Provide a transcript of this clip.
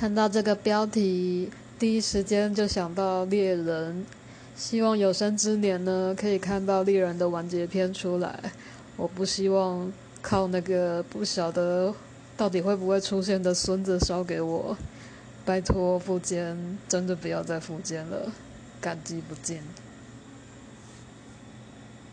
看到这个标题，第一时间就想到猎人。希望有生之年呢，可以看到猎人的完结篇出来。我不希望靠那个不晓得到底会不会出现的孙子烧给我。拜托，附坚，真的不要再附坚了，感激不尽。